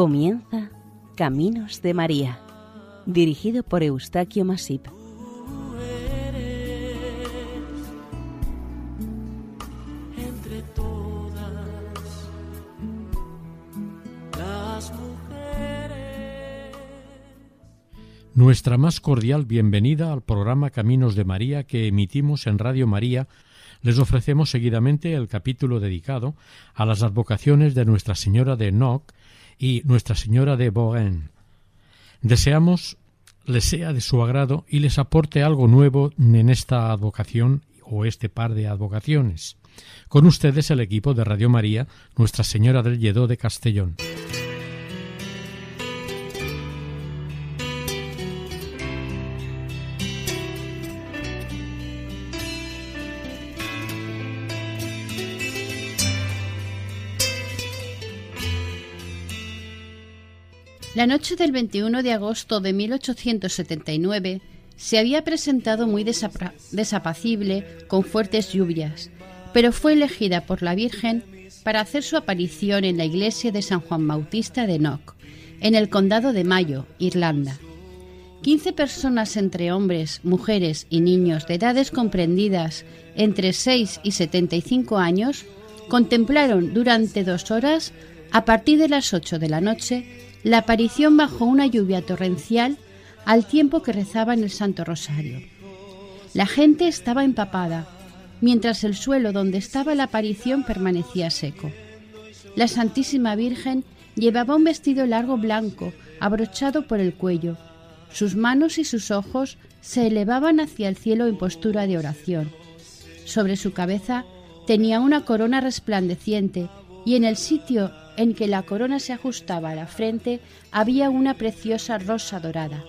Comienza Caminos de María, dirigido por Eustaquio Masip. entre todas las mujeres. Nuestra más cordial bienvenida al programa Caminos de María que emitimos en Radio María. Les ofrecemos seguidamente el capítulo dedicado a las advocaciones de Nuestra Señora de Noc y Nuestra Señora de Bogen. Deseamos les sea de su agrado y les aporte algo nuevo en esta advocación o este par de advocaciones. Con ustedes el equipo de Radio María, Nuestra Señora del Lledó de Castellón. La noche del 21 de agosto de 1879 se había presentado muy desapa- desapacible con fuertes lluvias, pero fue elegida por la Virgen para hacer su aparición en la iglesia de San Juan Bautista de Knock, en el condado de Mayo, Irlanda. Quince personas entre hombres, mujeres y niños de edades comprendidas entre 6 y 75 años contemplaron durante dos horas, a partir de las 8 de la noche, la aparición bajo una lluvia torrencial al tiempo que rezaban el Santo Rosario. La gente estaba empapada, mientras el suelo donde estaba la aparición permanecía seco. La Santísima Virgen llevaba un vestido largo blanco, abrochado por el cuello. Sus manos y sus ojos se elevaban hacia el cielo en postura de oración. Sobre su cabeza tenía una corona resplandeciente y en el sitio en que la corona se ajustaba a la frente había una preciosa rosa dorada.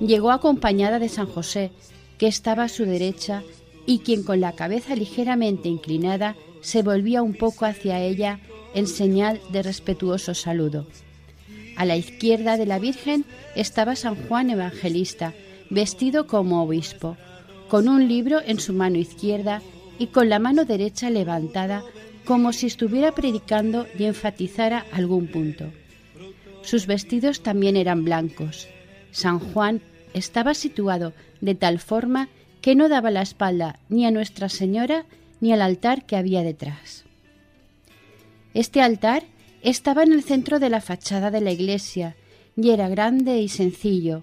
Llegó acompañada de San José, que estaba a su derecha y quien con la cabeza ligeramente inclinada se volvía un poco hacia ella en señal de respetuoso saludo. A la izquierda de la Virgen estaba San Juan Evangelista, vestido como obispo, con un libro en su mano izquierda y con la mano derecha levantada como si estuviera predicando y enfatizara algún punto. Sus vestidos también eran blancos. San Juan estaba situado de tal forma que no daba la espalda ni a Nuestra Señora ni al altar que había detrás. Este altar estaba en el centro de la fachada de la iglesia y era grande y sencillo.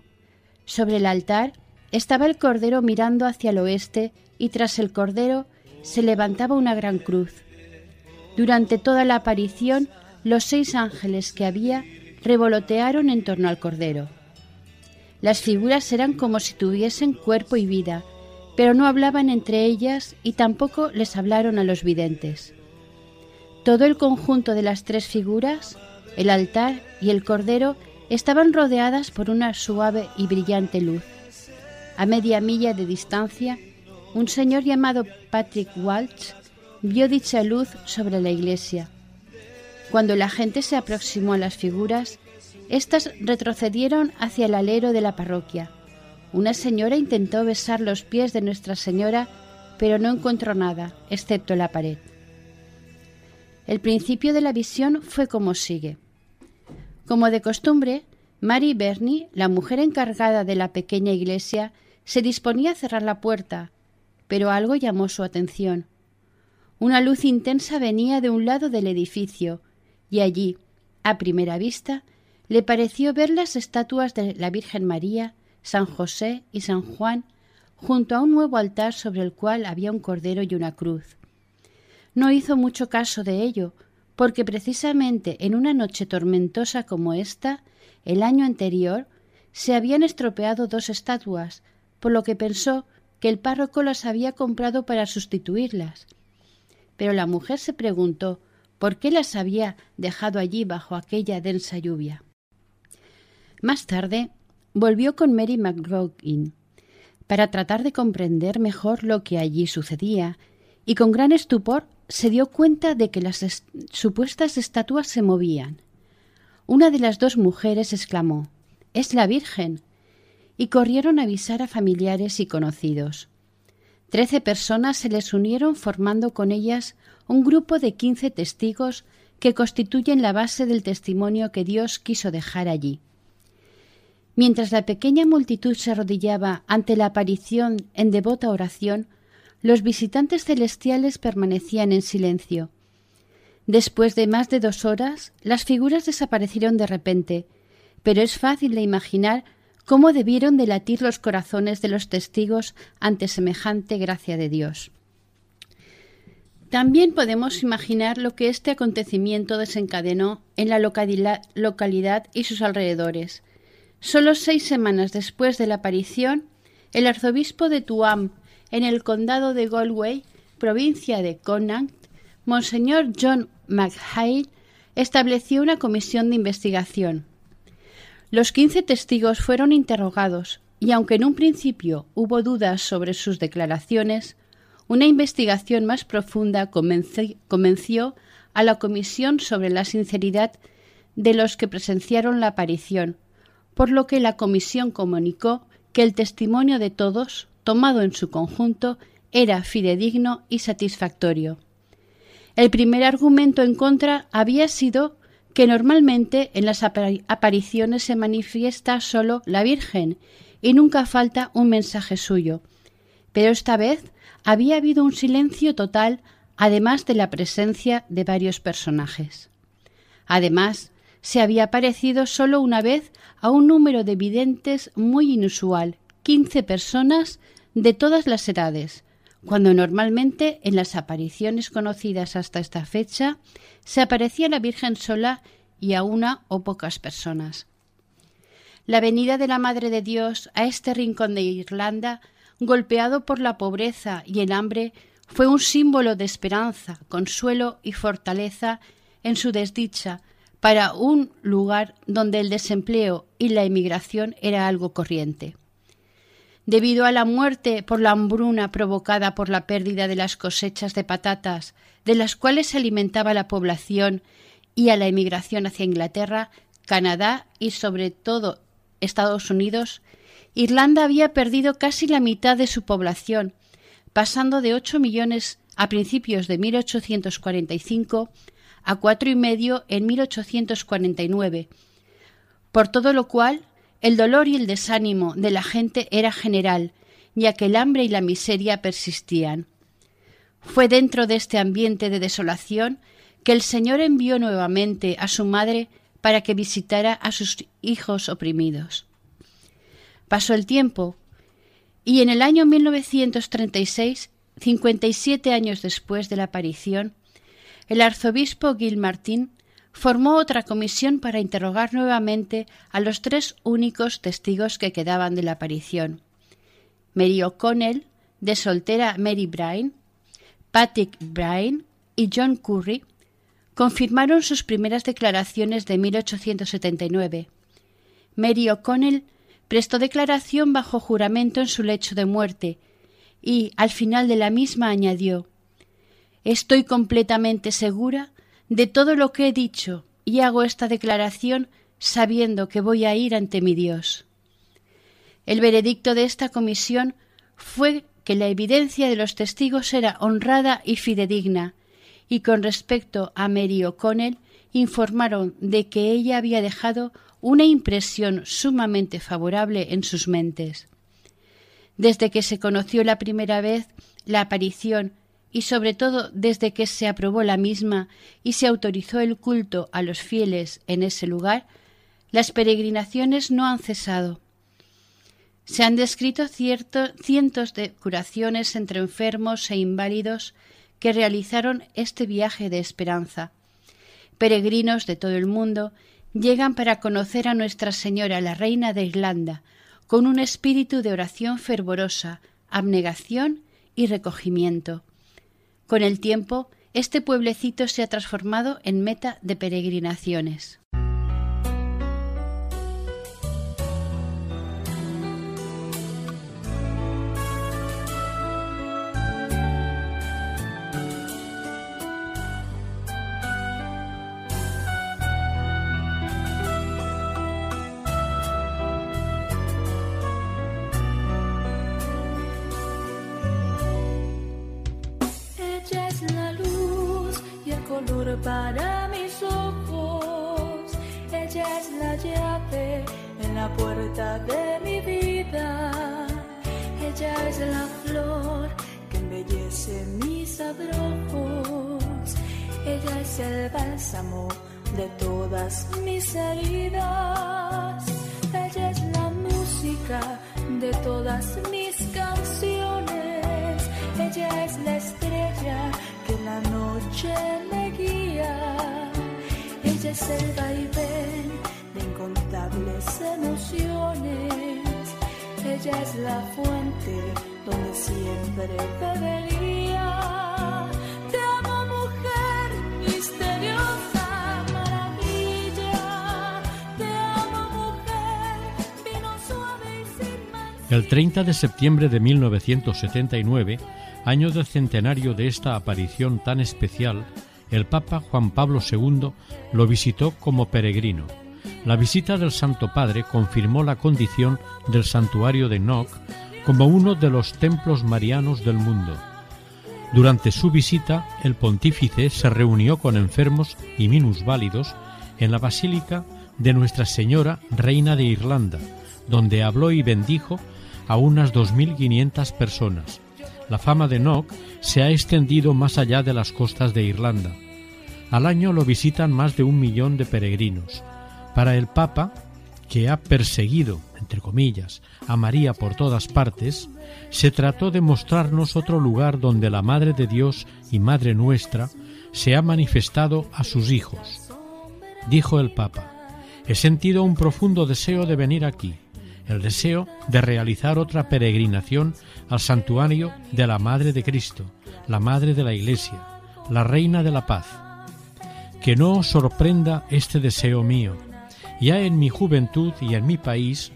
Sobre el altar estaba el Cordero mirando hacia el oeste y tras el Cordero se levantaba una gran cruz. Durante toda la aparición, los seis ángeles que había revolotearon en torno al Cordero. Las figuras eran como si tuviesen cuerpo y vida, pero no hablaban entre ellas y tampoco les hablaron a los videntes. Todo el conjunto de las tres figuras, el altar y el Cordero, estaban rodeadas por una suave y brillante luz. A media milla de distancia, un señor llamado Patrick Walsh vio dicha luz sobre la iglesia. Cuando la gente se aproximó a las figuras, éstas retrocedieron hacia el alero de la parroquia. Una señora intentó besar los pies de Nuestra Señora, pero no encontró nada, excepto la pared. El principio de la visión fue como sigue. Como de costumbre, Mary Bernie, la mujer encargada de la pequeña iglesia, se disponía a cerrar la puerta, pero algo llamó su atención. Una luz intensa venía de un lado del edificio, y allí, a primera vista, le pareció ver las estatuas de la Virgen María, San José y San Juan junto a un nuevo altar sobre el cual había un cordero y una cruz. No hizo mucho caso de ello, porque precisamente en una noche tormentosa como esta, el año anterior, se habían estropeado dos estatuas, por lo que pensó que el párroco las había comprado para sustituirlas. Pero la mujer se preguntó por qué las había dejado allí bajo aquella densa lluvia. Más tarde volvió con Mary McGraughin para tratar de comprender mejor lo que allí sucedía, y con gran estupor se dio cuenta de que las est supuestas estatuas se movían. Una de las dos mujeres exclamó Es la Virgen. y corrieron a avisar a familiares y conocidos. Trece personas se les unieron formando con ellas un grupo de quince testigos que constituyen la base del testimonio que Dios quiso dejar allí. Mientras la pequeña multitud se arrodillaba ante la aparición en devota oración, los visitantes celestiales permanecían en silencio. Después de más de dos horas, las figuras desaparecieron de repente, pero es fácil de imaginar cómo debieron de latir los corazones de los testigos ante semejante gracia de Dios. También podemos imaginar lo que este acontecimiento desencadenó en la localidad y sus alrededores. Solo seis semanas después de la aparición, el arzobispo de Tuam, en el condado de Galway, provincia de Connacht, Monseñor John McHale, estableció una comisión de investigación. Los quince testigos fueron interrogados y aunque en un principio hubo dudas sobre sus declaraciones, una investigación más profunda convenció a la comisión sobre la sinceridad de los que presenciaron la aparición, por lo que la comisión comunicó que el testimonio de todos, tomado en su conjunto, era fidedigno y satisfactorio. El primer argumento en contra había sido que normalmente en las apariciones se manifiesta solo la Virgen y nunca falta un mensaje suyo. Pero esta vez había habido un silencio total, además de la presencia de varios personajes. Además, se había aparecido solo una vez a un número de videntes muy inusual, quince personas de todas las edades, cuando normalmente en las apariciones conocidas hasta esta fecha se aparecía la Virgen sola y a una o pocas personas. La venida de la Madre de Dios a este rincón de Irlanda golpeado por la pobreza y el hambre, fue un símbolo de esperanza, consuelo y fortaleza en su desdicha para un lugar donde el desempleo y la emigración era algo corriente. Debido a la muerte por la hambruna provocada por la pérdida de las cosechas de patatas, de las cuales se alimentaba la población, y a la emigración hacia Inglaterra, Canadá y sobre todo Estados Unidos, Irlanda había perdido casi la mitad de su población, pasando de ocho millones a principios de 1845 a cuatro y medio en 1849, por todo lo cual el dolor y el desánimo de la gente era general, ya que el hambre y la miseria persistían. Fue dentro de este ambiente de desolación que el Señor envió nuevamente a su madre para que visitara a sus hijos oprimidos. Pasó el tiempo y en el año 1936, 57 años después de la aparición, el arzobispo Gil Martín formó otra comisión para interrogar nuevamente a los tres únicos testigos que quedaban de la aparición. Mary O'Connell, de soltera Mary Bryan, Patrick Bryan y John Curry, confirmaron sus primeras declaraciones de 1879. Mary O'Connell prestó declaración bajo juramento en su lecho de muerte y, al final de la misma, añadió Estoy completamente segura de todo lo que he dicho y hago esta declaración sabiendo que voy a ir ante mi Dios. El veredicto de esta comisión fue que la evidencia de los testigos era honrada y fidedigna, y con respecto a Mary O'Connell informaron de que ella había dejado una impresión sumamente favorable en sus mentes. Desde que se conoció la primera vez la aparición y sobre todo desde que se aprobó la misma y se autorizó el culto a los fieles en ese lugar, las peregrinaciones no han cesado. Se han descrito cientos de curaciones entre enfermos e inválidos que realizaron este viaje de esperanza. Peregrinos de todo el mundo llegan para conocer a Nuestra Señora, la Reina de Irlanda, con un espíritu de oración fervorosa, abnegación y recogimiento. Con el tiempo, este pueblecito se ha transformado en meta de peregrinaciones. Color para mis ojos. Ella es la llave en la puerta de mi vida. Ella es la flor que embellece mis abrojos. Ella es el bálsamo de todas mis heridas. Ella es la música de todas mis canciones. Ella es la estrella la noche me guía. Ella es el vaivén de incontables emociones. Ella es la fuente donde siempre bebería. Te amo mujer misteriosa, maravilla. Te amo mujer, vino suave y sin mancha. El 30 de septiembre de 1979, año del centenario de esta aparición tan especial, el Papa Juan Pablo II lo visitó como peregrino. La visita del Santo Padre confirmó la condición del santuario de Noc como uno de los templos marianos del mundo. Durante su visita, el pontífice se reunió con enfermos y minusválidos en la Basílica de Nuestra Señora, Reina de Irlanda, donde habló y bendijo a unas 2.500 personas. La fama de Nock se ha extendido más allá de las costas de Irlanda. Al año lo visitan más de un millón de peregrinos. Para el Papa, que ha perseguido, entre comillas, a María por todas partes, se trató de mostrarnos otro lugar donde la Madre de Dios y Madre nuestra se ha manifestado a sus hijos. Dijo el Papa, he sentido un profundo deseo de venir aquí, el deseo de realizar otra peregrinación al santuario de la Madre de Cristo, la Madre de la Iglesia, la Reina de la Paz. Que no os sorprenda este deseo mío. Ya en mi juventud y en mi país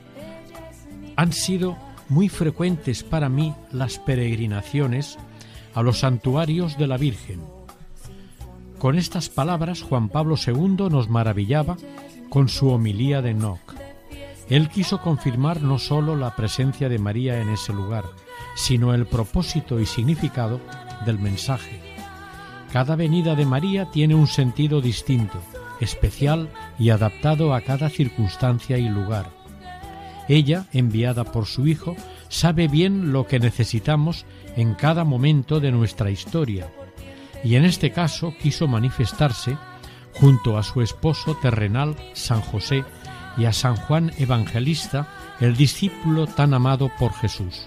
han sido muy frecuentes para mí las peregrinaciones a los santuarios de la Virgen. Con estas palabras Juan Pablo II nos maravillaba con su homilía de Noc. Él quiso confirmar no sólo la presencia de María en ese lugar, sino el propósito y significado del mensaje. Cada venida de María tiene un sentido distinto, especial y adaptado a cada circunstancia y lugar. Ella, enviada por su Hijo, sabe bien lo que necesitamos en cada momento de nuestra historia, y en este caso quiso manifestarse junto a su esposo terrenal, San José, y a San Juan Evangelista, el discípulo tan amado por Jesús.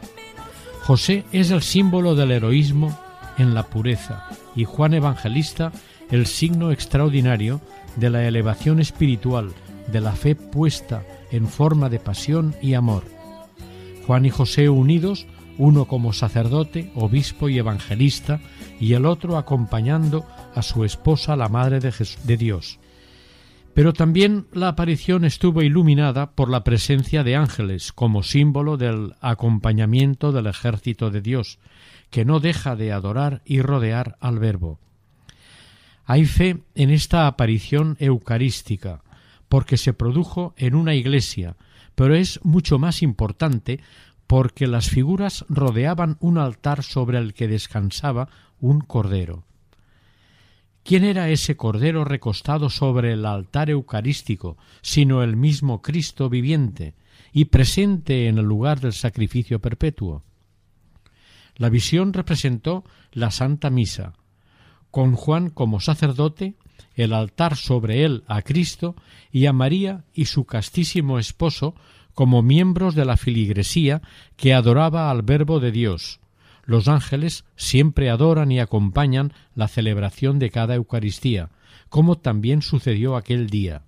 José es el símbolo del heroísmo en la pureza y Juan Evangelista el signo extraordinario de la elevación espiritual, de la fe puesta en forma de pasión y amor. Juan y José unidos, uno como sacerdote, obispo y evangelista, y el otro acompañando a su esposa, la Madre de, de Dios. Pero también la aparición estuvo iluminada por la presencia de ángeles como símbolo del acompañamiento del ejército de Dios, que no deja de adorar y rodear al Verbo. Hay fe en esta aparición eucarística, porque se produjo en una iglesia, pero es mucho más importante porque las figuras rodeaban un altar sobre el que descansaba un cordero. ¿Quién era ese cordero recostado sobre el altar eucarístico, sino el mismo Cristo viviente y presente en el lugar del sacrificio perpetuo? La visión representó la Santa Misa, con Juan como sacerdote, el altar sobre él a Cristo y a María y su castísimo esposo como miembros de la filigresía que adoraba al Verbo de Dios. Los ángeles siempre adoran y acompañan la celebración de cada Eucaristía, como también sucedió aquel día.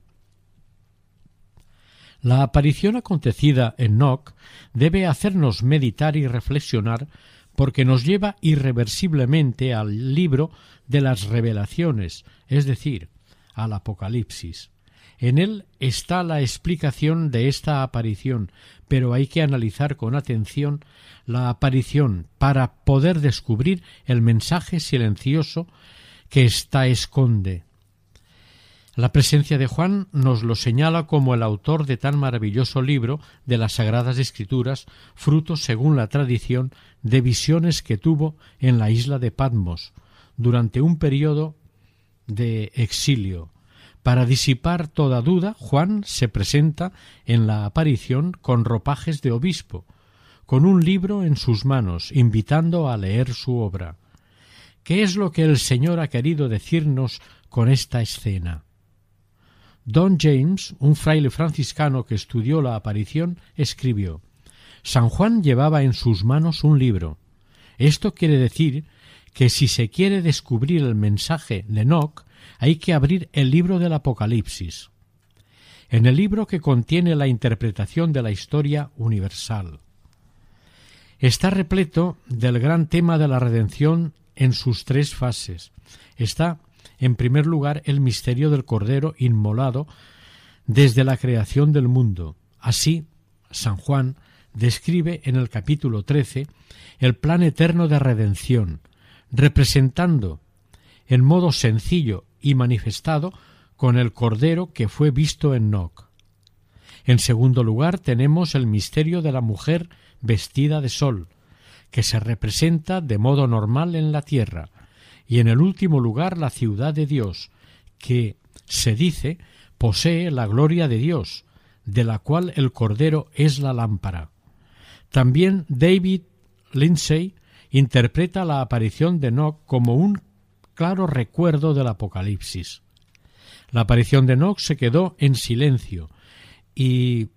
La aparición acontecida en Noc debe hacernos meditar y reflexionar porque nos lleva irreversiblemente al libro de las revelaciones, es decir, al Apocalipsis. En él está la explicación de esta aparición, pero hay que analizar con atención la aparición para poder descubrir el mensaje silencioso que ésta esconde. La presencia de Juan nos lo señala como el autor de tan maravilloso libro de las Sagradas Escrituras, fruto, según la tradición, de visiones que tuvo en la isla de Patmos durante un periodo de exilio. Para disipar toda duda, Juan se presenta en la aparición con ropajes de obispo, con un libro en sus manos, invitando a leer su obra. ¿Qué es lo que el Señor ha querido decirnos con esta escena? Don James, un fraile franciscano que estudió la aparición, escribió San Juan llevaba en sus manos un libro. Esto quiere decir que si se quiere descubrir el mensaje de Enoch, hay que abrir el libro del Apocalipsis. En el libro que contiene la interpretación de la historia universal. Está repleto del gran tema de la redención en sus tres fases. Está, en primer lugar, el misterio del Cordero inmolado desde la creación del mundo. Así, San Juan describe en el capítulo 13 el plan eterno de redención, representando en modo sencillo y manifestado con el Cordero que fue visto en Noc. En segundo lugar tenemos el misterio de la mujer vestida de sol, que se representa de modo normal en la tierra, y en el último lugar la ciudad de Dios, que, se dice, posee la gloria de Dios, de la cual el Cordero es la lámpara. También David Lindsay interpreta la aparición de Enoch como un claro recuerdo del Apocalipsis. La aparición de Enoch se quedó en silencio y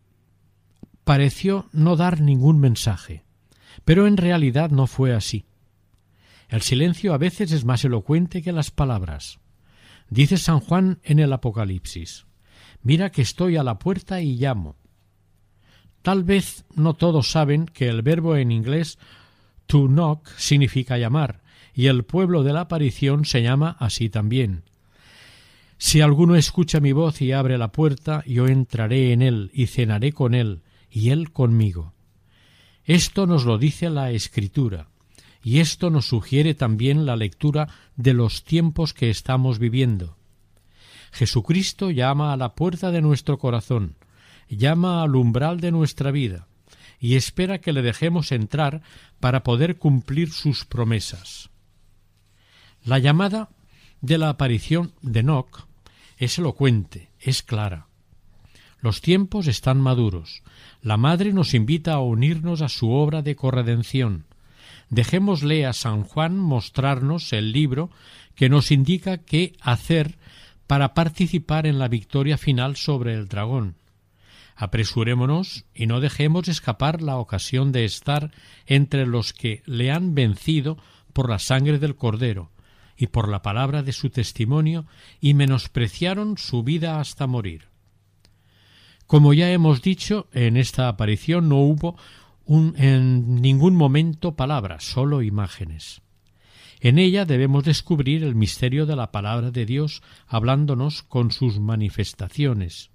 pareció no dar ningún mensaje, pero en realidad no fue así. El silencio a veces es más elocuente que las palabras. Dice San Juan en el Apocalipsis Mira que estoy a la puerta y llamo. Tal vez no todos saben que el verbo en inglés to knock significa llamar, y el pueblo de la aparición se llama así también. Si alguno escucha mi voz y abre la puerta, yo entraré en él y cenaré con él, y él conmigo. Esto nos lo dice la Escritura, y esto nos sugiere también la lectura de los tiempos que estamos viviendo. Jesucristo llama a la puerta de nuestro corazón, llama al umbral de nuestra vida, y espera que le dejemos entrar para poder cumplir sus promesas. La llamada de la aparición de Enoch es elocuente, es clara. Los tiempos están maduros. La Madre nos invita a unirnos a su obra de corredención. Dejémosle a San Juan mostrarnos el libro que nos indica qué hacer para participar en la victoria final sobre el dragón. Apresurémonos y no dejemos escapar la ocasión de estar entre los que le han vencido por la sangre del Cordero y por la palabra de su testimonio y menospreciaron su vida hasta morir. Como ya hemos dicho, en esta aparición no hubo en ningún momento palabras, solo imágenes. En ella debemos descubrir el misterio de la palabra de Dios hablándonos con sus manifestaciones,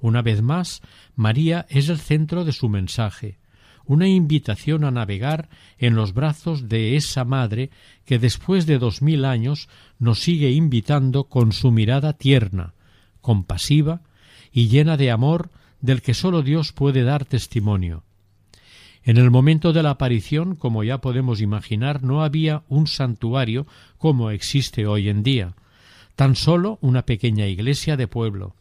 una vez más, María es el centro de su mensaje, una invitación a navegar en los brazos de esa madre que después de dos mil años nos sigue invitando con su mirada tierna, compasiva y llena de amor del que sólo Dios puede dar testimonio. En el momento de la aparición, como ya podemos imaginar, no había un santuario como existe hoy en día, tan solo una pequeña iglesia de pueblo.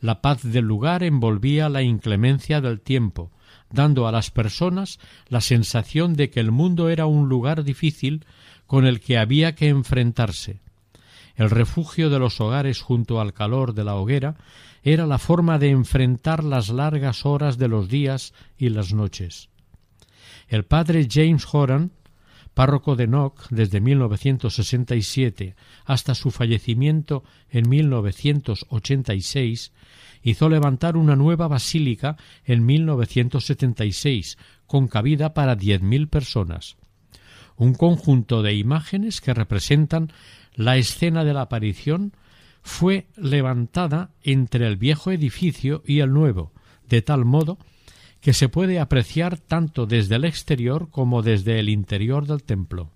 La paz del lugar envolvía la inclemencia del tiempo, dando a las personas la sensación de que el mundo era un lugar difícil con el que había que enfrentarse. El refugio de los hogares junto al calor de la hoguera era la forma de enfrentar las largas horas de los días y las noches. El padre James Horan, párroco de Knock desde 1967 hasta su fallecimiento en 1986, hizo levantar una nueva basílica en 1976, con cabida para diez mil personas. Un conjunto de imágenes que representan la escena de la aparición fue levantada entre el viejo edificio y el nuevo, de tal modo que se puede apreciar tanto desde el exterior como desde el interior del templo.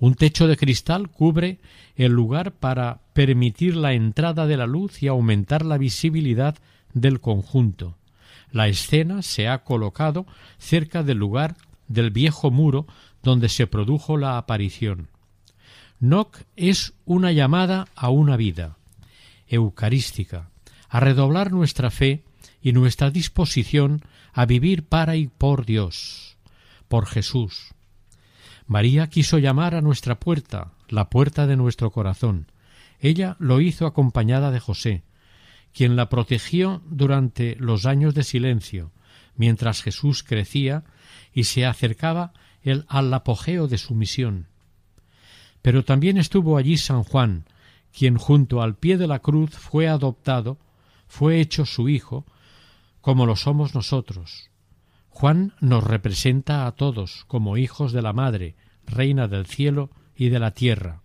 Un techo de cristal cubre el lugar para permitir la entrada de la luz y aumentar la visibilidad del conjunto. La escena se ha colocado cerca del lugar del viejo muro donde se produjo la aparición. Noc es una llamada a una vida eucarística, a redoblar nuestra fe y nuestra disposición a vivir para y por Dios, por Jesús. María quiso llamar a nuestra puerta, la puerta de nuestro corazón. Ella lo hizo acompañada de José, quien la protegió durante los años de silencio, mientras Jesús crecía y se acercaba el, al apogeo de su misión. Pero también estuvo allí San Juan, quien junto al pie de la cruz fue adoptado, fue hecho su hijo, como lo somos nosotros. Juan nos representa a todos como hijos de la Madre, Reina del cielo y de la tierra.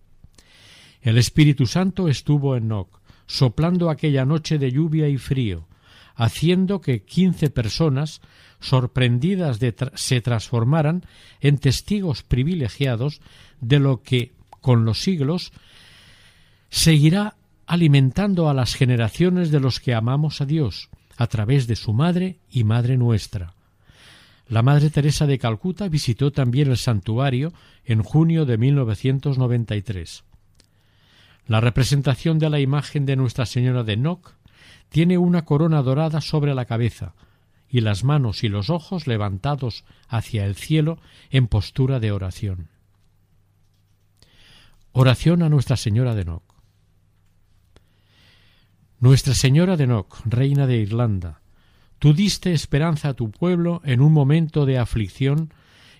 El Espíritu Santo estuvo en Noc, soplando aquella noche de lluvia y frío, haciendo que quince personas, sorprendidas de se transformaran en testigos privilegiados de lo que, con los siglos, seguirá alimentando a las generaciones de los que amamos a Dios a través de su Madre y Madre nuestra. La Madre Teresa de Calcuta visitó también el santuario en junio de 1993. La representación de la imagen de Nuestra Señora de Noc tiene una corona dorada sobre la cabeza y las manos y los ojos levantados hacia el cielo en postura de oración. Oración a Nuestra Señora de Noc. Nuestra Señora de Noc, Reina de Irlanda, tú diste esperanza a tu pueblo en un momento de aflicción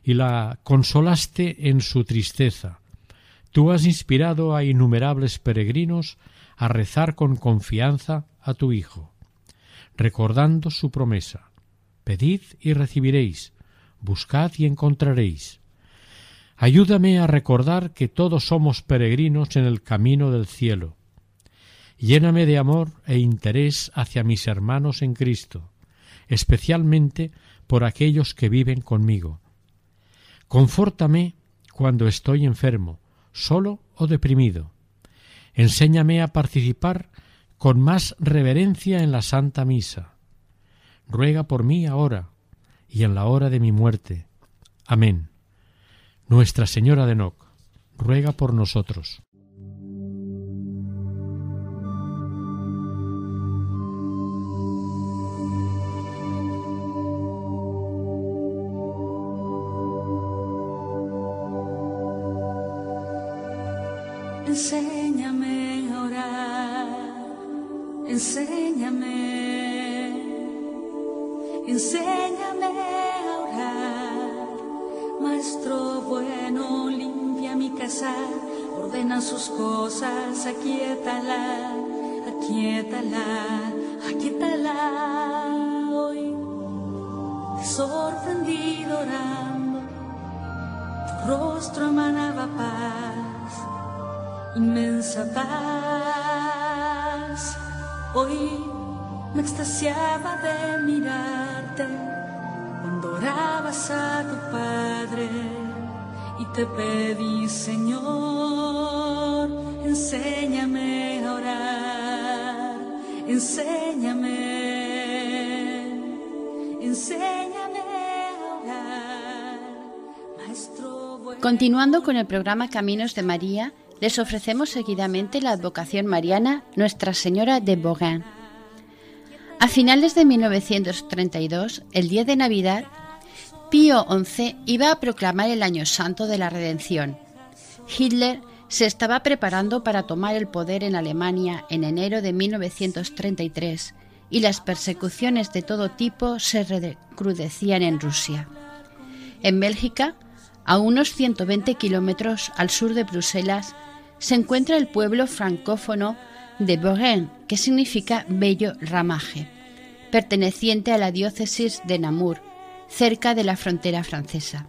y la consolaste en su tristeza. Tú has inspirado a innumerables peregrinos a rezar con confianza a tu Hijo, recordando su promesa. Pedid y recibiréis, buscad y encontraréis. Ayúdame a recordar que todos somos peregrinos en el camino del cielo Lléname de amor e interés hacia mis hermanos en Cristo, especialmente por aquellos que viven conmigo. Confórtame cuando estoy enfermo, solo o deprimido. Enséñame a participar con más reverencia en la Santa Misa. Ruega por mí ahora y en la hora de mi muerte. Amén. Nuestra Señora de Noc, ruega por nosotros. Te pedí, Señor, enséñame a orar, enséñame, enséñame a orar, Maestro. Continuando con el programa Caminos de María, les ofrecemos seguidamente la advocación mariana Nuestra Señora de Beaurain. A finales de 1932, el día de Navidad, Pío XI iba a proclamar el Año Santo de la Redención. Hitler se estaba preparando para tomar el poder en Alemania en enero de 1933 y las persecuciones de todo tipo se recrudecían en Rusia. En Bélgica, a unos 120 kilómetros al sur de Bruselas, se encuentra el pueblo francófono de Beaurain, que significa bello ramaje, perteneciente a la diócesis de Namur, cerca de la frontera francesa.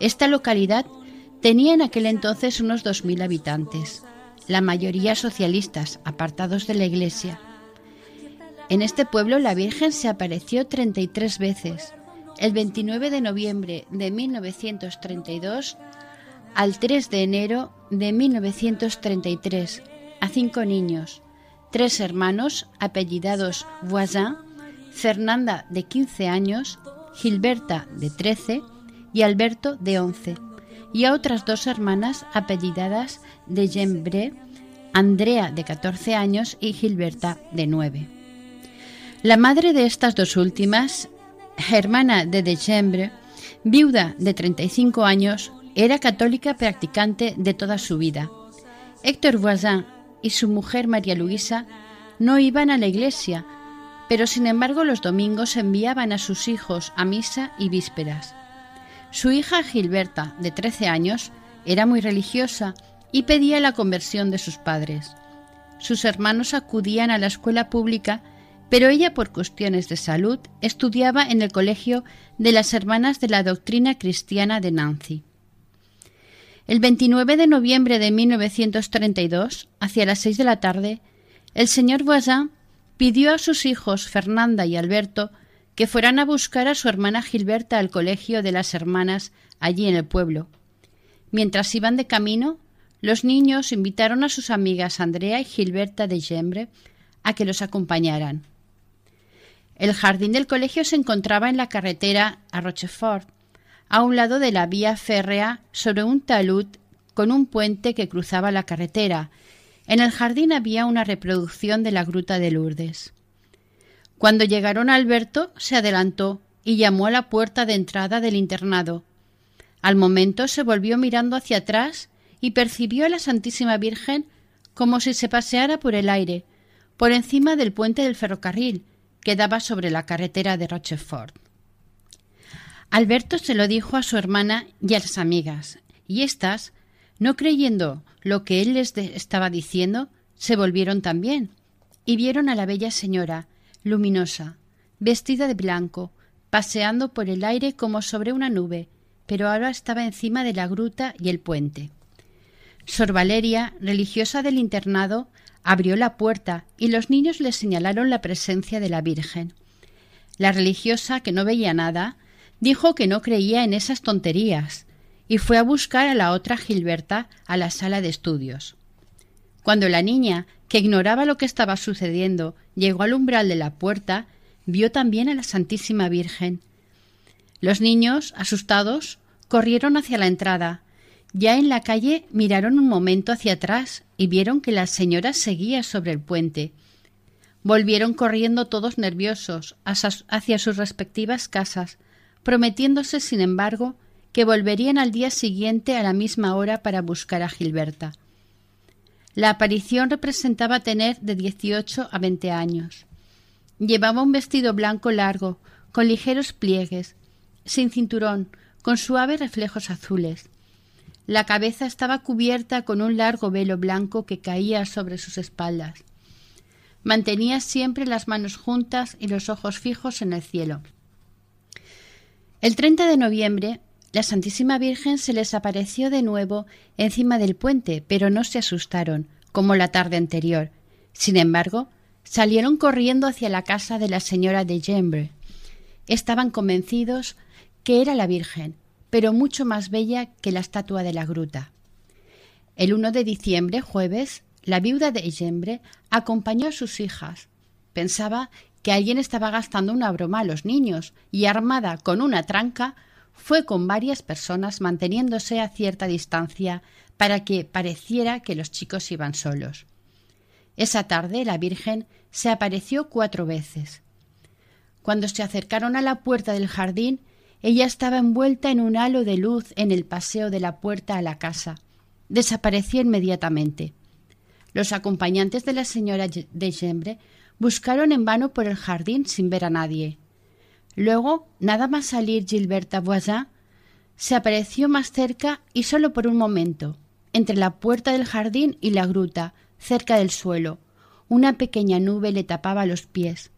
Esta localidad tenía en aquel entonces unos 2.000 habitantes, la mayoría socialistas, apartados de la iglesia. En este pueblo la Virgen se apareció 33 veces, el 29 de noviembre de 1932 al 3 de enero de 1933 a cinco niños, tres hermanos apellidados Voisin, Fernanda de 15 años, Gilberta de 13 y Alberto de 11, y a otras dos hermanas apellidadas de Gembre, Andrea de 14 años y Gilberta de 9. La madre de estas dos últimas, hermana de Degembre, viuda de 35 años, era católica practicante de toda su vida. Héctor Voisin y su mujer María Luisa no iban a la iglesia, pero sin embargo los domingos enviaban a sus hijos a misa y vísperas. Su hija Gilberta, de 13 años, era muy religiosa y pedía la conversión de sus padres. Sus hermanos acudían a la escuela pública, pero ella por cuestiones de salud estudiaba en el colegio de las Hermanas de la Doctrina Cristiana de Nancy. El 29 de noviembre de 1932, hacia las seis de la tarde, el señor Voisin pidió a sus hijos Fernanda y Alberto que fueran a buscar a su hermana Gilberta al colegio de las hermanas allí en el pueblo. Mientras iban de camino, los niños invitaron a sus amigas Andrea y Gilberta de Gembre a que los acompañaran. El jardín del colegio se encontraba en la carretera a Rochefort, a un lado de la vía férrea sobre un talud con un puente que cruzaba la carretera. En el jardín había una reproducción de la gruta de Lourdes. Cuando llegaron a Alberto, se adelantó y llamó a la puerta de entrada del internado. Al momento se volvió mirando hacia atrás y percibió a la Santísima Virgen como si se paseara por el aire, por encima del puente del ferrocarril que daba sobre la carretera de Rochefort. Alberto se lo dijo a su hermana y a las amigas, y éstas, no creyendo lo que él les estaba diciendo, se volvieron también, y vieron a la bella señora, luminosa, vestida de blanco, paseando por el aire como sobre una nube, pero ahora estaba encima de la gruta y el puente. Sor Valeria, religiosa del internado, abrió la puerta y los niños le señalaron la presencia de la Virgen. La religiosa, que no veía nada, dijo que no creía en esas tonterías y fue a buscar a la otra Gilberta a la sala de estudios. Cuando la niña, que ignoraba lo que estaba sucediendo, llegó al umbral de la puerta, vio también a la Santísima Virgen. Los niños, asustados, corrieron hacia la entrada. Ya en la calle miraron un momento hacia atrás y vieron que la señora seguía sobre el puente. Volvieron corriendo todos nerviosos hacia sus respectivas casas, prometiéndose, sin embargo, que volverían al día siguiente a la misma hora para buscar a Gilberta. La aparición representaba tener de dieciocho a veinte años. Llevaba un vestido blanco largo, con ligeros pliegues, sin cinturón, con suaves reflejos azules. La cabeza estaba cubierta con un largo velo blanco que caía sobre sus espaldas. Mantenía siempre las manos juntas y los ojos fijos en el cielo. El 30 de noviembre, la Santísima Virgen se les apareció de nuevo encima del puente, pero no se asustaron, como la tarde anterior. Sin embargo, salieron corriendo hacia la casa de la señora de Gembre. Estaban convencidos que era la Virgen, pero mucho más bella que la estatua de la gruta. El 1 de diciembre, jueves, la viuda de Gembre acompañó a sus hijas. Pensaba que alguien estaba gastando una broma a los niños y armada con una tranca fue con varias personas manteniéndose a cierta distancia para que pareciera que los chicos iban solos. Esa tarde la Virgen se apareció cuatro veces. Cuando se acercaron a la puerta del jardín, ella estaba envuelta en un halo de luz en el paseo de la puerta a la casa. Desapareció inmediatamente. Los acompañantes de la señora de Gembre buscaron en vano por el jardín sin ver a nadie. Luego, nada más salir Gilberta Voisin, se apareció más cerca y solo por un momento, entre la puerta del jardín y la gruta, cerca del suelo. Una pequeña nube le tapaba los pies.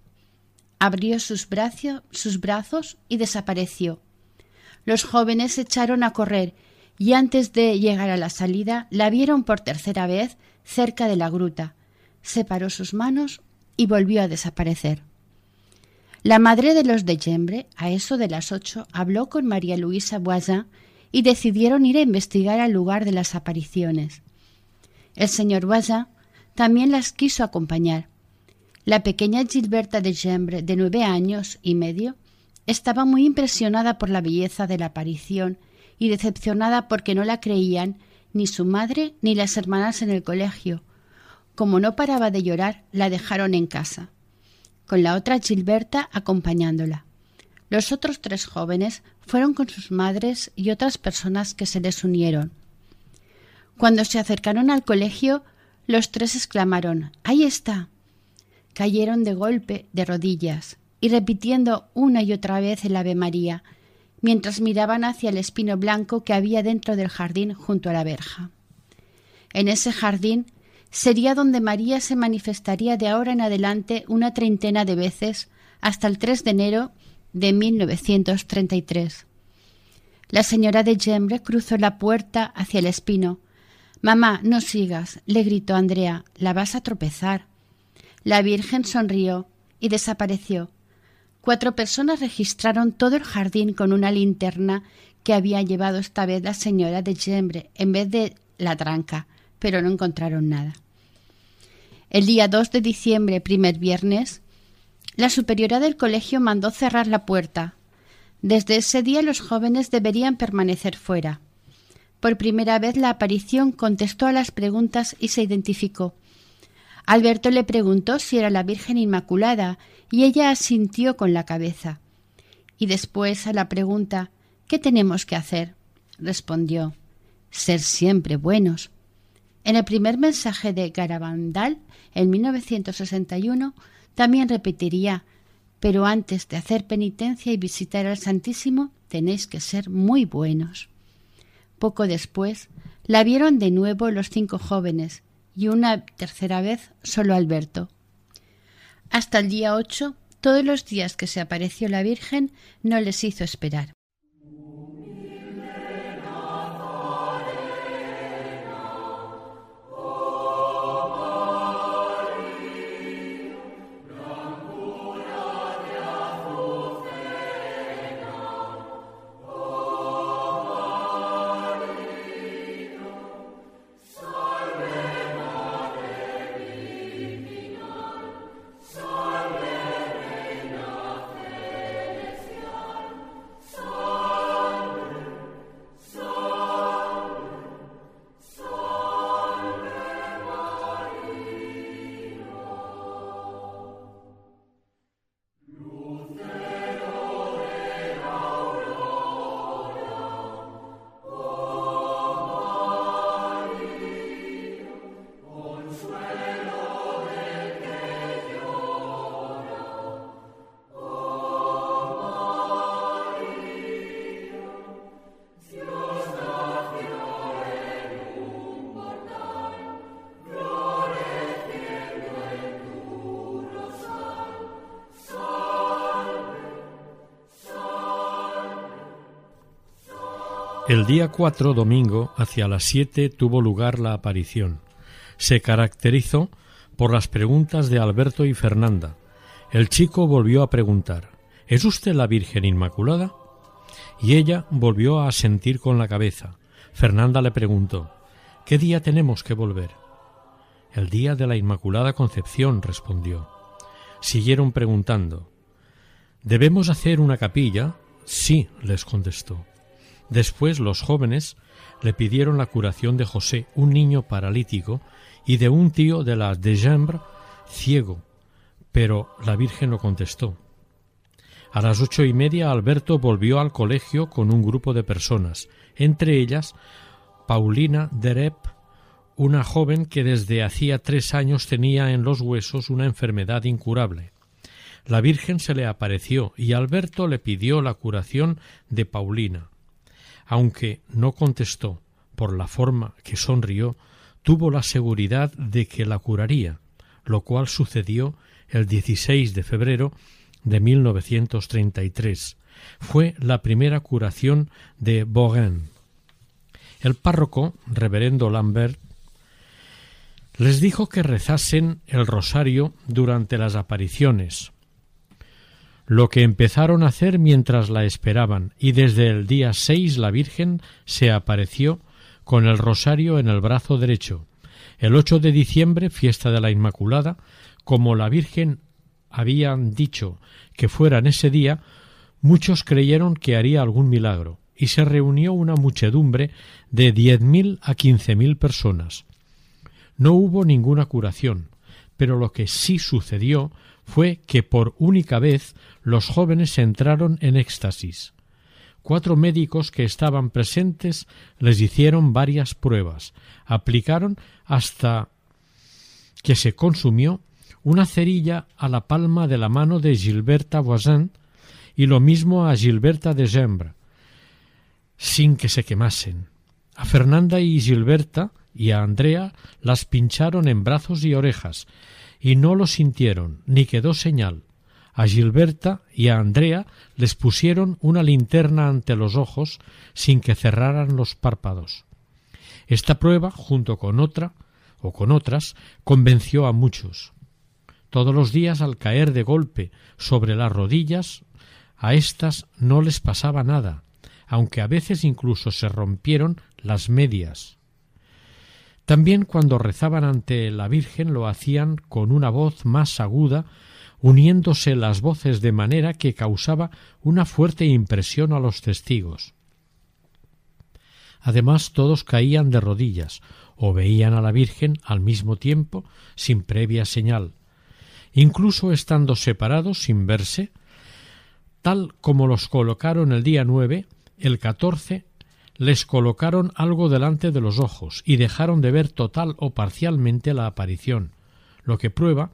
Abrió sus, sus brazos y desapareció. Los jóvenes se echaron a correr y antes de llegar a la salida la vieron por tercera vez cerca de la gruta. Separó sus manos y volvió a desaparecer. La madre de los de Gembre, a eso de las ocho, habló con María Luisa Boisin y decidieron ir a investigar al lugar de las apariciones. El señor Boisin también las quiso acompañar. La pequeña Gilberta de Gembre, de nueve años y medio, estaba muy impresionada por la belleza de la aparición y decepcionada porque no la creían ni su madre ni las hermanas en el colegio. Como no paraba de llorar, la dejaron en casa, con la otra Gilberta acompañándola. Los otros tres jóvenes fueron con sus madres y otras personas que se les unieron. Cuando se acercaron al colegio, los tres exclamaron Ahí está. Cayeron de golpe de rodillas y repitiendo una y otra vez el Ave María, mientras miraban hacia el espino blanco que había dentro del jardín junto a la verja. En ese jardín sería donde María se manifestaría de ahora en adelante una treintena de veces hasta el 3 de enero de 1933. La señora de Gembre cruzó la puerta hacia el espino. Mamá, no sigas, le gritó Andrea, la vas a tropezar. La Virgen sonrió y desapareció. Cuatro personas registraron todo el jardín con una linterna que había llevado esta vez la señora de Gembre en vez de la tranca, pero no encontraron nada. El día 2 de diciembre, primer viernes, la superiora del colegio mandó cerrar la puerta. Desde ese día los jóvenes deberían permanecer fuera. Por primera vez la aparición contestó a las preguntas y se identificó. Alberto le preguntó si era la Virgen Inmaculada y ella asintió con la cabeza. Y después a la pregunta ¿Qué tenemos que hacer? respondió Ser siempre buenos. En el primer mensaje de Garabandal, en 1961, también repetiría Pero antes de hacer penitencia y visitar al Santísimo, tenéis que ser muy buenos. Poco después, la vieron de nuevo los cinco jóvenes, y una tercera vez solo Alberto. Hasta el día ocho, todos los días que se apareció la Virgen, no les hizo esperar. El día 4, domingo, hacia las siete, tuvo lugar la aparición. Se caracterizó por las preguntas de Alberto y Fernanda. El chico volvió a preguntar ¿Es usted la Virgen Inmaculada? Y ella volvió a asentir con la cabeza. Fernanda le preguntó ¿Qué día tenemos que volver? El día de la Inmaculada Concepción, respondió. Siguieron preguntando ¿Debemos hacer una capilla? Sí, les contestó. Después los jóvenes le pidieron la curación de José, un niño paralítico, y de un tío de la de ciego, pero la Virgen no contestó. A las ocho y media Alberto volvió al colegio con un grupo de personas, entre ellas Paulina Derep, una joven que desde hacía tres años tenía en los huesos una enfermedad incurable. La Virgen se le apareció y Alberto le pidió la curación de Paulina aunque no contestó por la forma que sonrió, tuvo la seguridad de que la curaría, lo cual sucedió el 16 de febrero de 1933. Fue la primera curación de Bauguin. El párroco, reverendo Lambert, les dijo que rezasen el rosario durante las apariciones, lo que empezaron a hacer mientras la esperaban, y desde el día seis la Virgen se apareció con el rosario en el brazo derecho. El 8 de diciembre, fiesta de la Inmaculada, como la Virgen habían dicho que fuera en ese día, muchos creyeron que haría algún milagro, y se reunió una muchedumbre de diez mil a quince mil personas. No hubo ninguna curación, pero lo que sí sucedió fue que por única vez los jóvenes entraron en éxtasis. Cuatro médicos que estaban presentes les hicieron varias pruebas, aplicaron hasta que se consumió una cerilla a la palma de la mano de Gilberta Voisin y lo mismo a Gilberta de Gembre, sin que se quemasen. A Fernanda y Gilberta y a Andrea las pincharon en brazos y orejas, y no lo sintieron, ni quedó señal. A Gilberta y a Andrea les pusieron una linterna ante los ojos sin que cerraran los párpados. Esta prueba, junto con otra, o con otras, convenció a muchos. Todos los días al caer de golpe sobre las rodillas, a éstas no les pasaba nada, aunque a veces incluso se rompieron las medias. También cuando rezaban ante la Virgen lo hacían con una voz más aguda, uniéndose las voces de manera que causaba una fuerte impresión a los testigos. Además todos caían de rodillas o veían a la Virgen al mismo tiempo sin previa señal, incluso estando separados sin verse, tal como los colocaron el día nueve, el catorce les colocaron algo delante de los ojos y dejaron de ver total o parcialmente la aparición, lo que prueba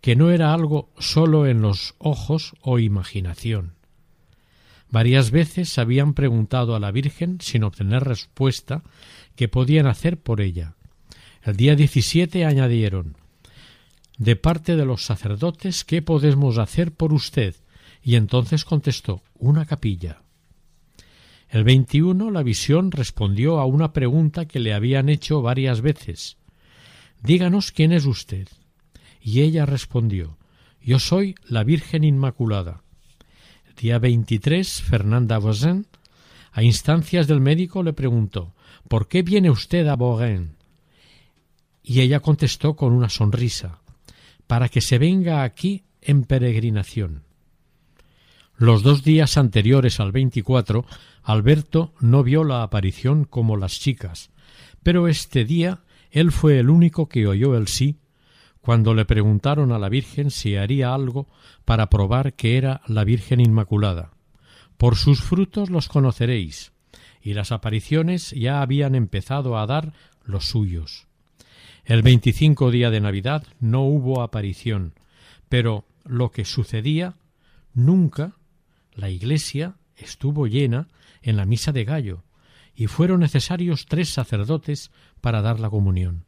que no era algo sólo en los ojos o imaginación. Varias veces habían preguntado a la Virgen, sin obtener respuesta, qué podían hacer por ella. El día diecisiete añadieron de parte de los sacerdotes ¿qué podemos hacer por usted? Y entonces contestó una capilla. El 21 la visión respondió a una pregunta que le habían hecho varias veces. Díganos quién es usted. Y ella respondió Yo soy la Virgen Inmaculada. El día 23 Fernanda Voisin, a instancias del médico, le preguntó ¿Por qué viene usted a Bourgogne? Y ella contestó con una sonrisa para que se venga aquí en peregrinación. Los dos días anteriores al 24, Alberto no vio la aparición como las chicas, pero este día él fue el único que oyó el sí cuando le preguntaron a la Virgen si haría algo para probar que era la Virgen Inmaculada. Por sus frutos los conoceréis. Y las apariciones ya habían empezado a dar los suyos. El 25 día de Navidad no hubo aparición, pero lo que sucedía nunca la iglesia estuvo llena en la misa de gallo, y fueron necesarios tres sacerdotes para dar la comunión.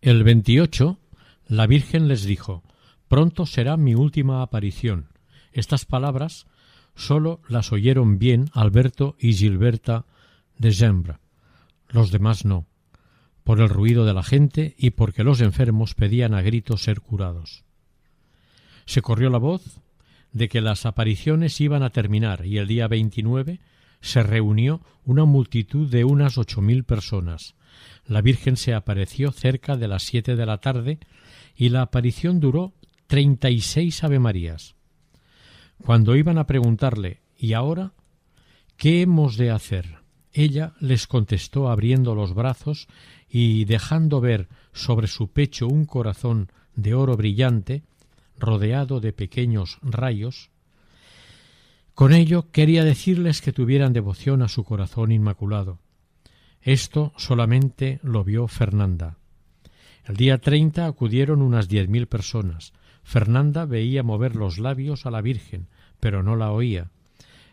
El 28 la Virgen les dijo Pronto será mi última aparición. Estas palabras sólo las oyeron bien Alberto y Gilberta de Gembra. Los demás no por el ruido de la gente y porque los enfermos pedían a gritos ser curados. Se corrió la voz de que las apariciones iban a terminar y el día 29 se reunió una multitud de unas ocho mil personas. La Virgen se apareció cerca de las siete de la tarde y la aparición duró treinta y seis Avemarías. Cuando iban a preguntarle ¿Y ahora? ¿Qué hemos de hacer? Ella les contestó abriendo los brazos y dejando ver sobre su pecho un corazón de oro brillante, rodeado de pequeños rayos, con ello quería decirles que tuvieran devoción a su corazón inmaculado. Esto solamente lo vio Fernanda. El día treinta acudieron unas diez mil personas. Fernanda veía mover los labios a la Virgen, pero no la oía.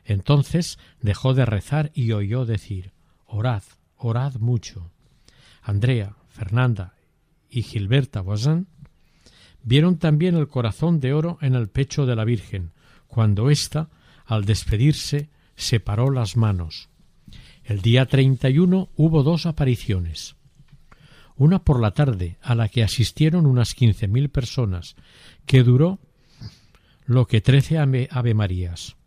Entonces dejó de rezar y oyó decir Orad, orad mucho. Andrea, Fernanda y Gilberta Voisin vieron también el corazón de oro en el pecho de la Virgen, cuando ésta, al despedirse, separó las manos. El día treinta y uno hubo dos apariciones. Una por la tarde, a la que asistieron unas quince mil personas, que duró lo que trece ave Marías.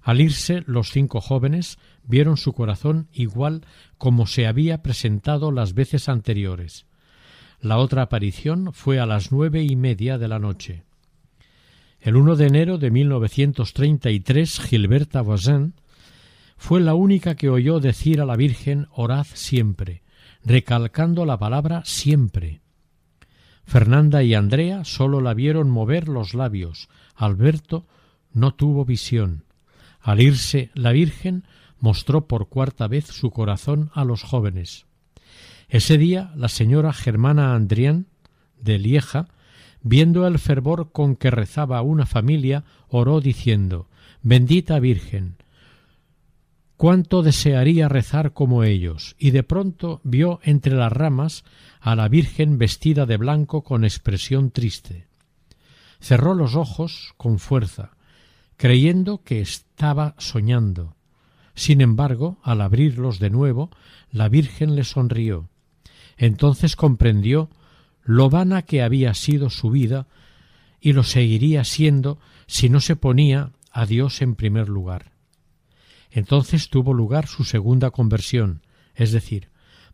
Al irse los cinco jóvenes vieron su corazón igual como se había presentado las veces anteriores. La otra aparición fue a las nueve y media de la noche. El 1 de enero de 1933, Gilberta Voisin fue la única que oyó decir a la Virgen orad siempre, recalcando la palabra siempre. Fernanda y Andrea sólo la vieron mover los labios. Alberto no tuvo visión. Al irse la Virgen mostró por cuarta vez su corazón a los jóvenes. Ese día la señora Germana Andrián de Lieja, viendo el fervor con que rezaba una familia, oró diciendo Bendita Virgen, cuánto desearía rezar como ellos, y de pronto vio entre las ramas a la Virgen vestida de blanco con expresión triste. Cerró los ojos con fuerza, creyendo que estaba soñando. Sin embargo, al abrirlos de nuevo, la Virgen le sonrió. Entonces comprendió lo vana que había sido su vida y lo seguiría siendo si no se ponía a Dios en primer lugar. Entonces tuvo lugar su segunda conversión, es decir,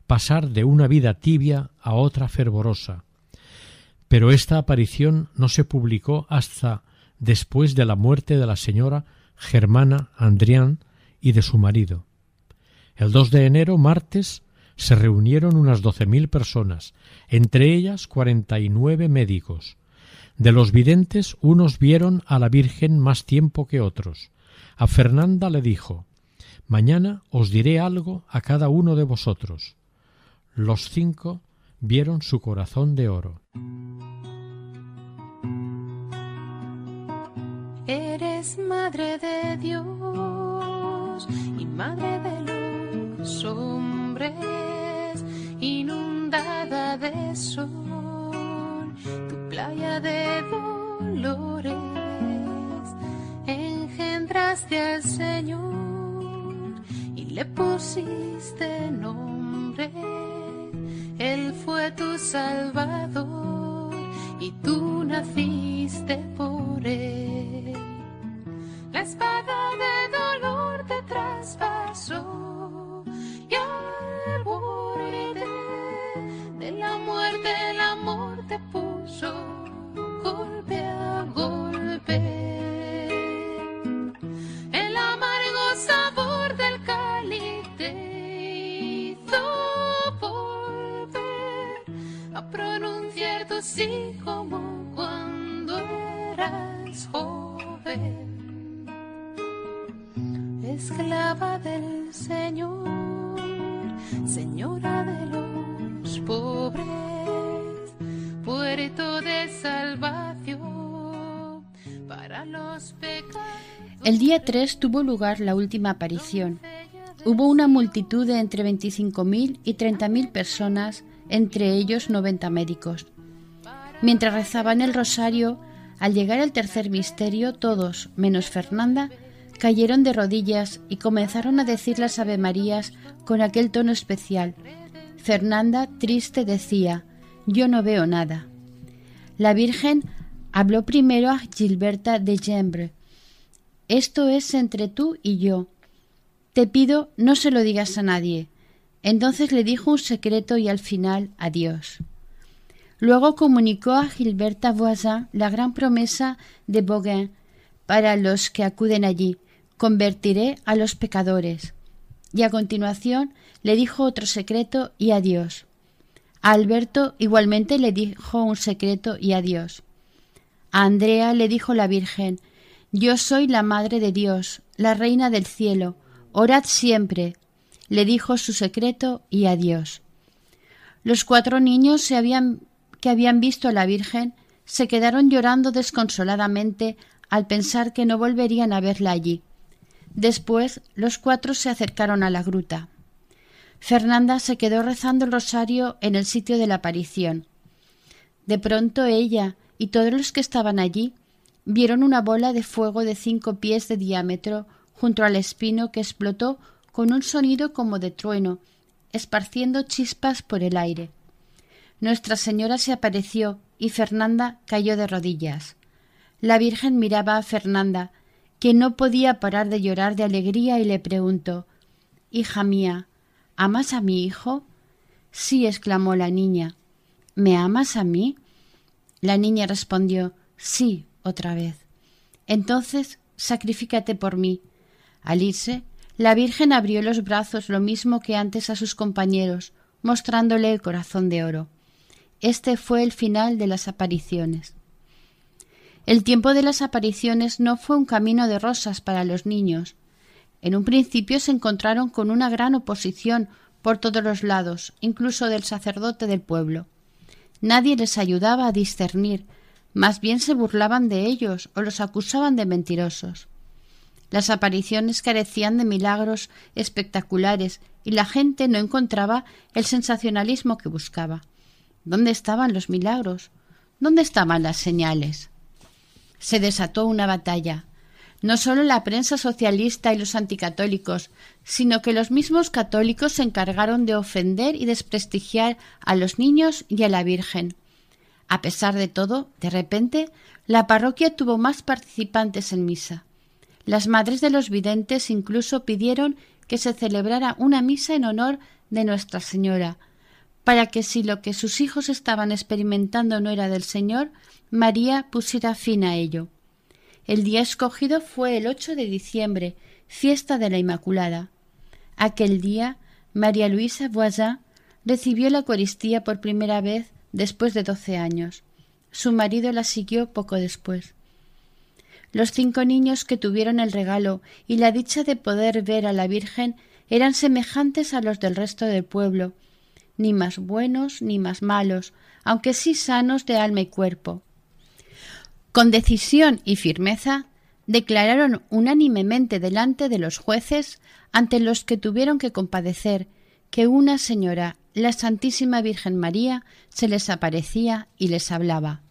pasar de una vida tibia a otra fervorosa. Pero esta aparición no se publicó hasta después de la muerte de la señora Germana Andrián y de su marido. El 2 de enero, martes, se reunieron unas doce mil personas, entre ellas cuarenta y nueve médicos. De los videntes, unos vieron a la Virgen más tiempo que otros. A Fernanda le dijo Mañana os diré algo a cada uno de vosotros. Los cinco vieron su corazón de oro. Eres madre de Dios y madre de los inundada de sol, tu playa de dolores, engendraste al Señor le pusiste nombre, Él fue tu salvador y tú naciste por Él. La espada de dolor te traspasó te puso golpe a golpe. pronunciar tu sí como cuando eras joven. Esclava del Señor, señora de los pobres, de salvación para los pecados. El día 3 tuvo lugar la última aparición. Hubo una multitud de entre 25.000 y 30.000 personas entre ellos noventa médicos. Mientras rezaban el rosario, al llegar al tercer misterio, todos, menos Fernanda, cayeron de rodillas y comenzaron a decir las Ave Marías con aquel tono especial. Fernanda, triste, decía, Yo no veo nada. La Virgen habló primero a Gilberta de Gembre. Esto es entre tú y yo. Te pido no se lo digas a nadie. Entonces le dijo un secreto y al final adiós. Luego comunicó a Gilberta Voisin la gran promesa de Bauguin para los que acuden allí, convertiré a los pecadores. Y a continuación le dijo otro secreto y adiós. A Alberto igualmente le dijo un secreto y adiós. A Andrea le dijo la Virgen, Yo soy la Madre de Dios, la Reina del cielo, orad siempre, le dijo su secreto y adiós. Los cuatro niños se habían, que habían visto a la Virgen se quedaron llorando desconsoladamente al pensar que no volverían a verla allí. Después los cuatro se acercaron a la gruta. Fernanda se quedó rezando el rosario en el sitio de la aparición. De pronto ella y todos los que estaban allí vieron una bola de fuego de cinco pies de diámetro junto al espino que explotó con un sonido como de trueno, esparciendo chispas por el aire. Nuestra Señora se apareció y Fernanda cayó de rodillas. La Virgen miraba a Fernanda, que no podía parar de llorar de alegría, y le preguntó Hija mía, ¿amas a mi hijo? Sí, exclamó la niña. ¿Me amas a mí? La niña respondió Sí, otra vez. Entonces, sacrifícate por mí. Al irse, la Virgen abrió los brazos lo mismo que antes a sus compañeros, mostrándole el corazón de oro. Este fue el final de las apariciones. El tiempo de las apariciones no fue un camino de rosas para los niños. En un principio se encontraron con una gran oposición por todos los lados, incluso del sacerdote del pueblo. Nadie les ayudaba a discernir, más bien se burlaban de ellos o los acusaban de mentirosos. Las apariciones carecían de milagros espectaculares y la gente no encontraba el sensacionalismo que buscaba. ¿Dónde estaban los milagros? ¿Dónde estaban las señales? Se desató una batalla. No solo la prensa socialista y los anticatólicos, sino que los mismos católicos se encargaron de ofender y desprestigiar a los niños y a la Virgen. A pesar de todo, de repente, la parroquia tuvo más participantes en misa. Las madres de los videntes incluso pidieron que se celebrara una misa en honor de Nuestra Señora, para que si lo que sus hijos estaban experimentando no era del Señor, María pusiera fin a ello. El día escogido fue el 8 de diciembre, fiesta de la Inmaculada. Aquel día, María Luisa Voisin recibió la Eucaristía por primera vez después de doce años. Su marido la siguió poco después. Los cinco niños que tuvieron el regalo y la dicha de poder ver a la Virgen eran semejantes a los del resto del pueblo, ni más buenos ni más malos, aunque sí sanos de alma y cuerpo. Con decisión y firmeza declararon unánimemente delante de los jueces ante los que tuvieron que compadecer que una señora, la Santísima Virgen María, se les aparecía y les hablaba.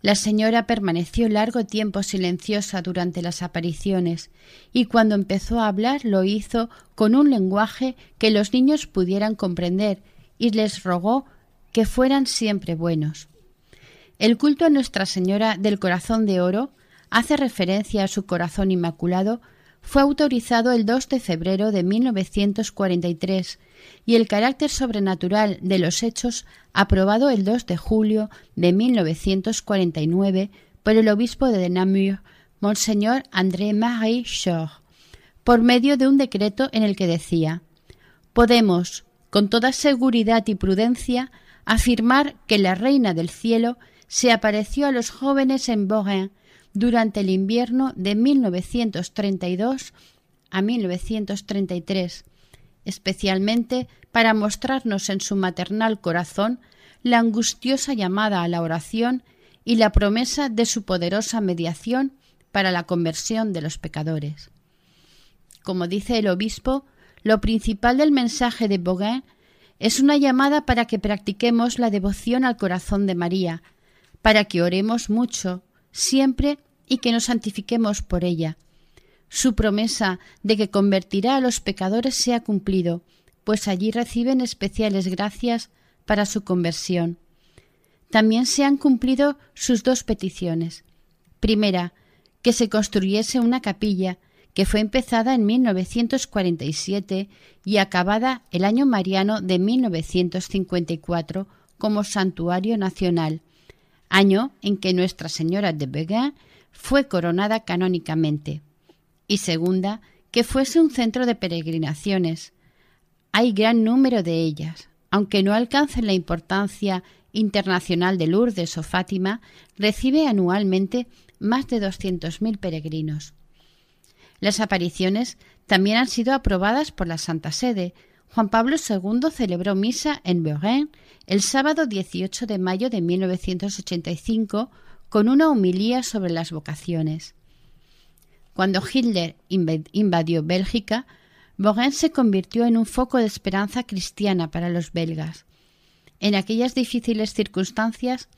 La señora permaneció largo tiempo silenciosa durante las apariciones, y cuando empezó a hablar lo hizo con un lenguaje que los niños pudieran comprender y les rogó que fueran siempre buenos. El culto a Nuestra Señora del Corazón de Oro hace referencia a su corazón inmaculado, fue autorizado el 2 de febrero de 1943 y el carácter sobrenatural de los hechos aprobado el 2 de julio de 1949 por el obispo de Namur, Monseñor André-Marie Chor, por medio de un decreto en el que decía Podemos, con toda seguridad y prudencia, afirmar que la Reina del Cielo se apareció a los jóvenes en Borin durante el invierno de 1932 a 1933, especialmente para mostrarnos en su maternal corazón la angustiosa llamada a la oración y la promesa de su poderosa mediación para la conversión de los pecadores. Como dice el obispo, lo principal del mensaje de Bauguin es una llamada para que practiquemos la devoción al corazón de María, para que oremos mucho, siempre y que nos santifiquemos por ella. Su promesa de que convertirá a los pecadores se ha cumplido, pues allí reciben especiales gracias para su conversión. También se han cumplido sus dos peticiones. Primera, que se construyese una capilla, que fue empezada en 1947 y acabada el año mariano de 1954 como santuario nacional, año en que Nuestra Señora de Beguin fue coronada canónicamente. Y segunda, que fuese un centro de peregrinaciones. Hay gran número de ellas. Aunque no alcancen la importancia internacional de Lourdes o Fátima, recibe anualmente más de 200.000 peregrinos. Las apariciones también han sido aprobadas por la Santa Sede. Juan Pablo II celebró misa en Beuren el sábado 18 de mayo de 1985 con una homilía sobre las vocaciones. Cuando Hitler invadió Bélgica, Beuren se convirtió en un foco de esperanza cristiana para los belgas. En aquellas difíciles circunstancias,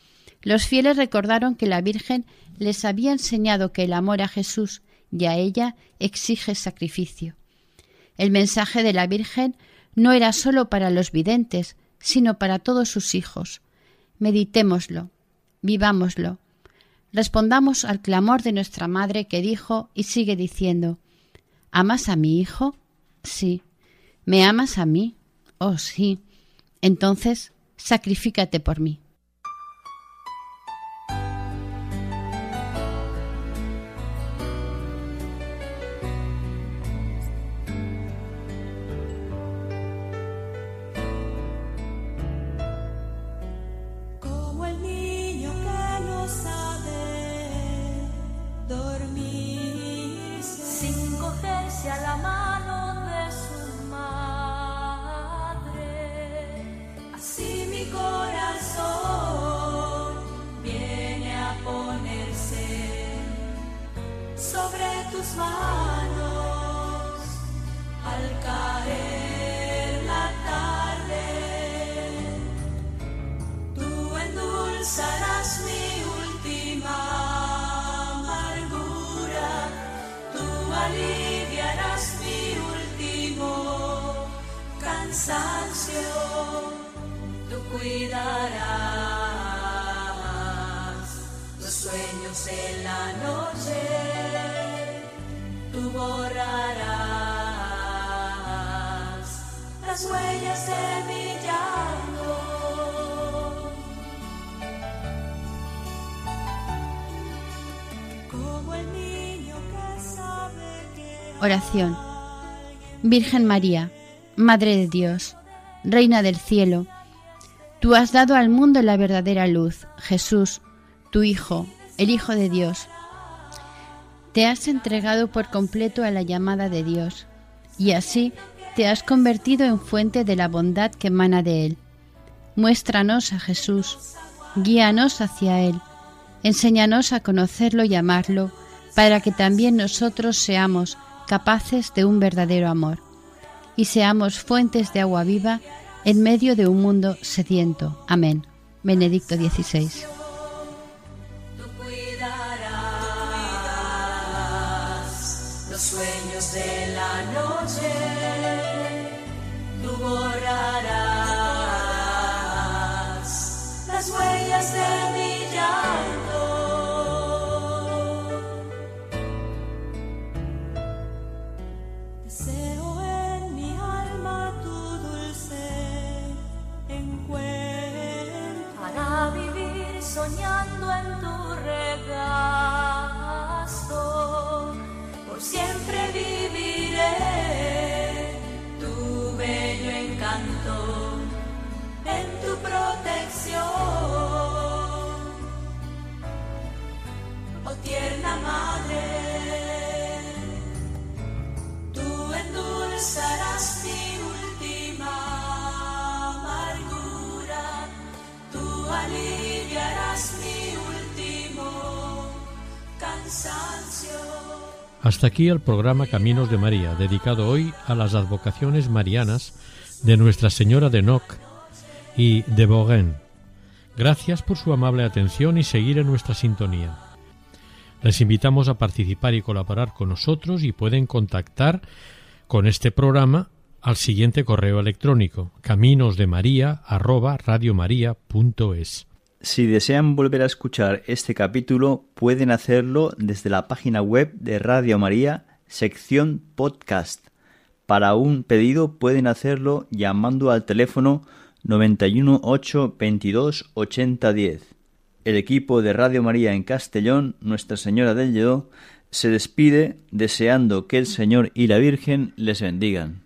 los fieles recordaron que la Virgen les había enseñado que el amor a Jesús y a ella exige sacrificio. El mensaje de la Virgen no era sólo para los videntes, sino para todos sus hijos. Meditémoslo, vivámoslo, respondamos al clamor de nuestra madre que dijo y sigue diciendo ¿Amas a mi hijo? Sí. ¿Me amas a mí? Oh, sí. Entonces, sacrifícate por mí. Virgen María, Madre de Dios, Reina del cielo, tú has dado al mundo la verdadera luz, Jesús, tu Hijo, el Hijo de Dios. Te has entregado por completo a la llamada de Dios, y así te has convertido en fuente de la bondad que emana de Él. Muéstranos a Jesús, guíanos hacia Él, enséñanos a conocerlo y amarlo, para que también nosotros seamos capaces de un verdadero amor, y seamos fuentes de agua viva en medio de un mundo sediento. Amén. Benedicto XVI. Hasta aquí el programa Caminos de María, dedicado hoy a las advocaciones marianas de Nuestra Señora de Noc y de Bourgogne. Gracias por su amable atención y seguir en nuestra sintonía. Les invitamos a participar y colaborar con nosotros y pueden contactar con este programa al siguiente correo electrónico caminosdemaria@radiomaria.es. Si desean volver a escuchar este capítulo, pueden hacerlo desde la página web de Radio María, sección podcast. Para un pedido pueden hacerlo llamando al teléfono 91 8 22 80 10. El equipo de Radio María en Castellón, Nuestra Señora del Lledó, se despide deseando que el Señor y la Virgen les bendigan.